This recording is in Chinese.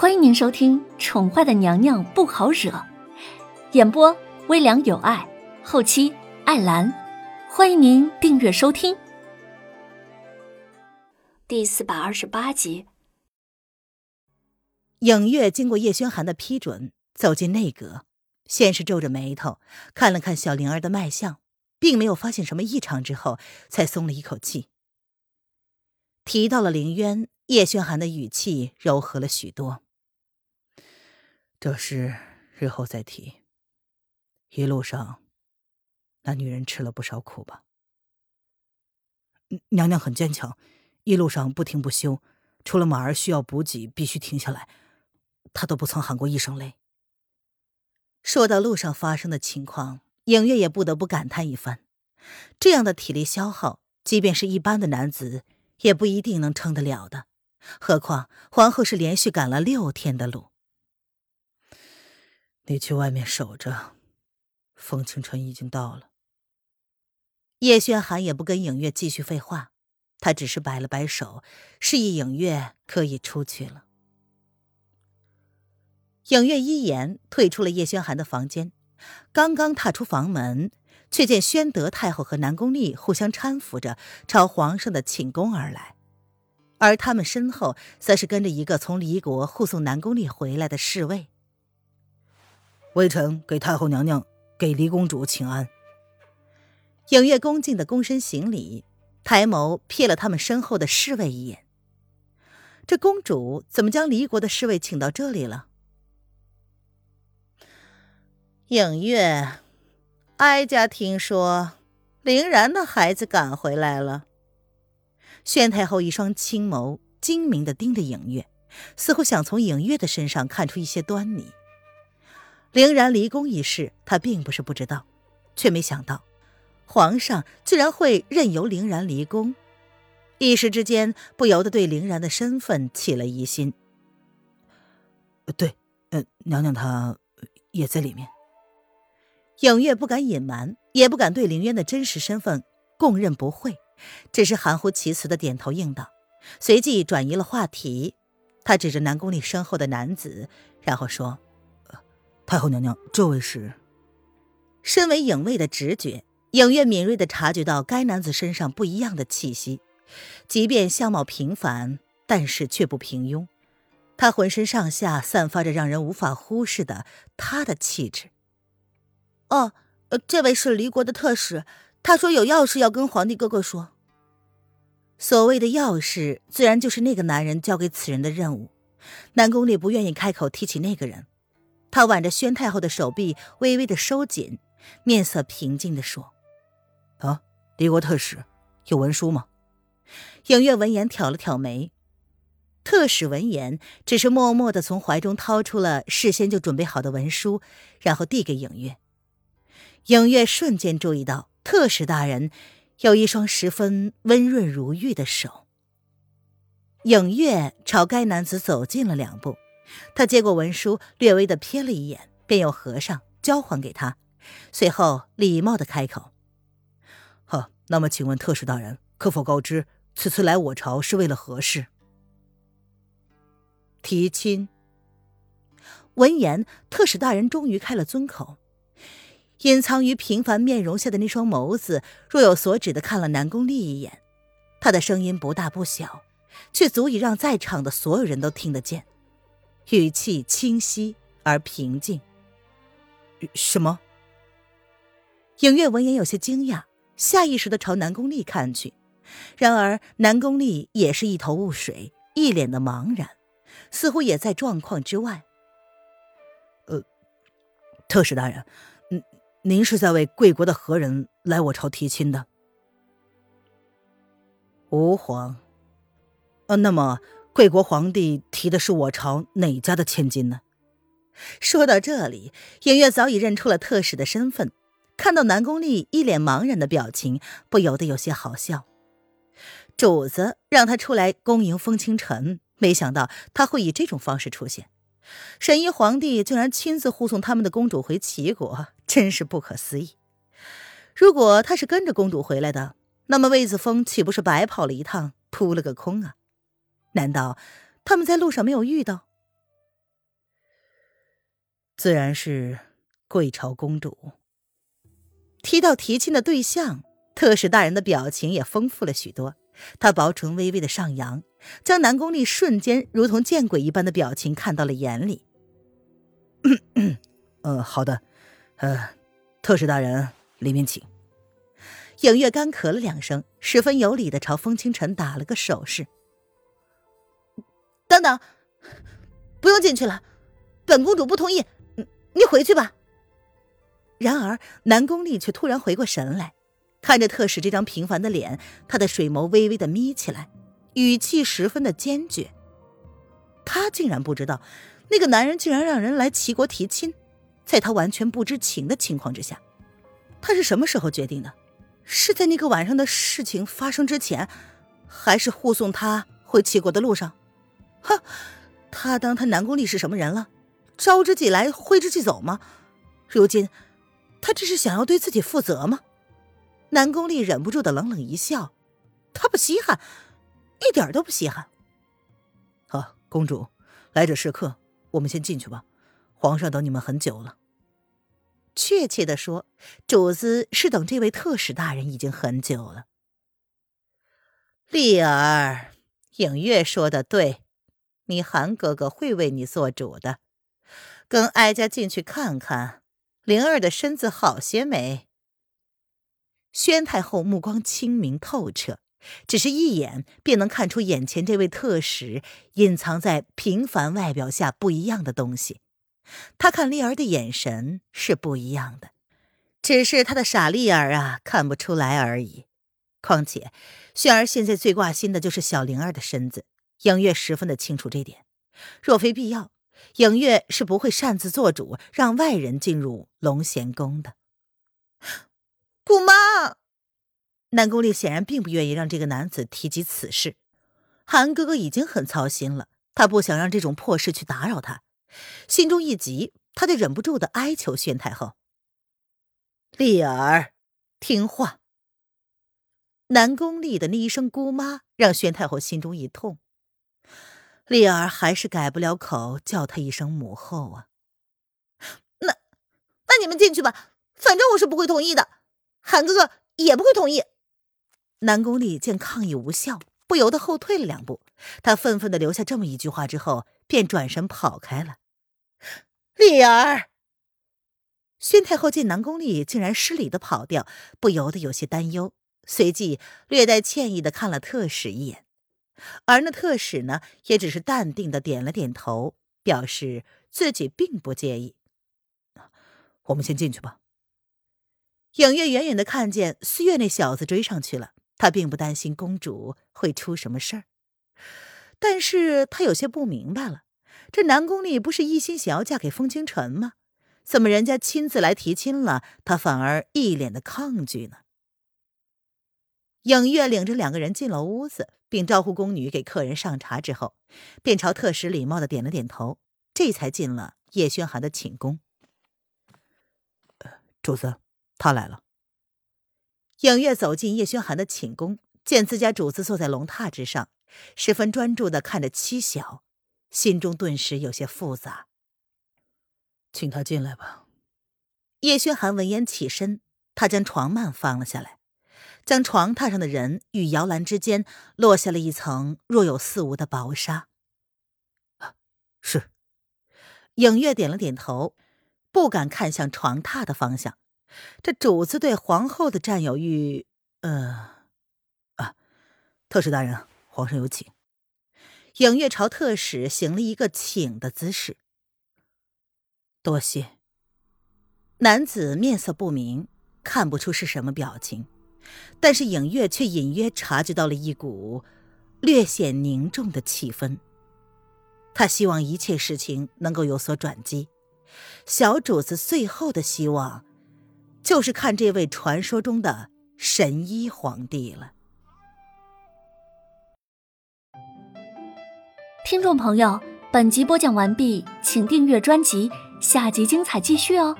欢迎您收听《宠坏的娘娘不好惹》，演播微凉有爱，后期艾兰。欢迎您订阅收听。第四百二十八集，影月经过叶轩寒的批准，走进内阁，先是皱着眉头看了看小灵儿的脉象，并没有发现什么异常，之后才松了一口气。提到了凌渊，叶轩寒的语气柔和了许多。这事日后再提。一路上，那女人吃了不少苦吧？娘娘很坚强，一路上不停不休，除了马儿需要补给必须停下来，她都不曾喊过一声累。说到路上发生的情况，影月也不得不感叹一番：这样的体力消耗，即便是一般的男子也不一定能撑得了的，何况皇后是连续赶了六天的路。你去外面守着，风清晨已经到了。叶轩寒也不跟影月继续废话，他只是摆了摆手，示意影月可以出去了。影月一言退出了叶轩寒的房间，刚刚踏出房门，却见宣德太后和南宫丽互相搀扶着朝皇上的寝宫而来，而他们身后则是跟着一个从离国护送南宫丽回来的侍卫。微臣给太后娘娘、给离公主请安。影月恭敬的躬身行礼，抬眸瞥了他们身后的侍卫一眼。这公主怎么将离国的侍卫请到这里了？影月，哀家听说凌然的孩子赶回来了。宣太后一双青眸精明的盯着影月，似乎想从影月的身上看出一些端倪。凌然离宫一事，他并不是不知道，却没想到皇上居然会任由凌然离宫，一时之间不由得对凌然的身份起了疑心。对，呃，娘娘她也在里面。影月不敢隐瞒，也不敢对凌渊的真实身份供认不讳，只是含糊其辞的点头应道，随即转移了话题。他指着南宫里身后的男子，然后说。太后娘娘，这位是。身为影卫的直觉，影月敏锐的察觉到该男子身上不一样的气息，即便相貌平凡，但是却不平庸。他浑身上下散发着让人无法忽视的他的气质。哦，这位是离国的特使，他说有要事要跟皇帝哥哥说。所谓的要事，自然就是那个男人交给此人的任务。南宫烈不愿意开口提起那个人。他挽着宣太后的手臂，微微的收紧，面色平静的说：“啊，离国特使，有文书吗？”影月闻言挑了挑眉。特使闻言，只是默默的从怀中掏出了事先就准备好的文书，然后递给影月。影月瞬间注意到，特使大人有一双十分温润如玉的手。影月朝该男子走近了两步。他接过文书，略微的瞥了一眼，便又合上，交还给他。随后礼貌的开口：“好，那么请问特使大人，可否告知此次来我朝是为了何事？”提亲。闻言，特使大人终于开了尊口，隐藏于平凡面容下的那双眸子若有所指的看了南宫丽一眼，他的声音不大不小，却足以让在场的所有人都听得见。语气清晰而平静。什么？影月闻言有些惊讶，下意识的朝南宫丽看去，然而南宫丽也是一头雾水，一脸的茫然，似乎也在状况之外。呃，特使大人，您您是在为贵国的何人来我朝提亲的？吾皇。呃，那么。贵国皇帝提的是我朝哪家的千金呢？说到这里，影月早已认出了特使的身份，看到南宫丽一脸茫然的表情，不由得有些好笑。主子让他出来恭迎风清晨，没想到他会以这种方式出现。神医皇帝竟然亲自护送他们的公主回齐国，真是不可思议。如果他是跟着公主回来的，那么魏子峰岂不是白跑了一趟，扑了个空啊？难道他们在路上没有遇到？自然是贵朝公主。提到提亲的对象，特使大人的表情也丰富了许多。他薄唇微微的上扬，将南宫丽瞬间如同见鬼一般的表情看到了眼里。呃，好的，呃，特使大人，里面请。影月干咳了两声，十分有礼的朝风清晨打了个手势。等等，不用进去了，本公主不同意，你回去吧。然而南宫丽却突然回过神来，看着特使这张平凡的脸，她的水眸微微的眯起来，语气十分的坚决。她竟然不知道，那个男人竟然让人来齐国提亲，在他完全不知情的情况之下，他是什么时候决定的？是在那个晚上的事情发生之前，还是护送他回齐国的路上？哼，他当他南宫丽是什么人了？招之即来，挥之即走吗？如今，他这是想要对自己负责吗？南宫丽忍不住的冷冷一笑，他不稀罕，一点都不稀罕。好，公主，来者是客，我们先进去吧。皇上等你们很久了。确切的说，主子是等这位特使大人已经很久了。丽儿，影月说的对，你韩哥哥会为你做主的。跟哀家进去看看，灵儿的身子好些没？宣太后目光清明透彻，只是一眼便能看出眼前这位特使隐藏在平凡外表下不一样的东西。他看丽儿的眼神是不一样的，只是他的傻丽儿啊看不出来而已。况且，轩儿现在最挂心的就是小灵儿的身子，影月十分的清楚这点。若非必要，影月是不会擅自做主让外人进入龙贤宫的。姑妈，南宫烈显然并不愿意让这个男子提及此事。韩哥哥已经很操心了，他不想让这种破事去打扰他。心中一急，他就忍不住的哀求宣太后：“丽儿，听话。”南宫丽的那一声“姑妈”让宣太后心中一痛。丽儿还是改不了口，叫他一声母后啊。那，那你们进去吧，反正我是不会同意的，韩哥哥也不会同意。南宫丽见抗议无效，不由得后退了两步。他愤愤的留下这么一句话之后。便转身跑开了。丽儿，宣太后见南宫丽竟然失礼的跑掉，不由得有些担忧，随即略带歉意的看了特使一眼，而那特使呢，也只是淡定的点了点头，表示自己并不介意。我们先进去吧。影月远远的看见四月那小子追上去了，他并不担心公主会出什么事儿。但是他有些不明白了，这南宫丽不是一心想要嫁给风清晨吗？怎么人家亲自来提亲了，他反而一脸的抗拒呢？影月领着两个人进了屋子，并招呼宫女给客人上茶之后，便朝特使礼貌的点了点头，这才进了叶轩寒的寝宫。主子，他来了。影月走进叶轩寒的寝宫，见自家主子坐在龙榻之上。十分专注的看着七小，心中顿时有些复杂。请他进来吧。叶轩寒闻言起身，他将床幔放了下来，将床榻上的人与摇篮之间落下了一层若有似无的薄纱。是。影月点了点头，不敢看向床榻的方向。这主子对皇后的占有欲，呃，啊，特使大人。皇上有请。影月朝特使行了一个请的姿势。多谢。男子面色不明，看不出是什么表情，但是影月却隐约察觉到了一股略显凝重的气氛。他希望一切事情能够有所转机。小主子最后的希望，就是看这位传说中的神医皇帝了。听众朋友，本集播讲完毕，请订阅专辑，下集精彩继续哦。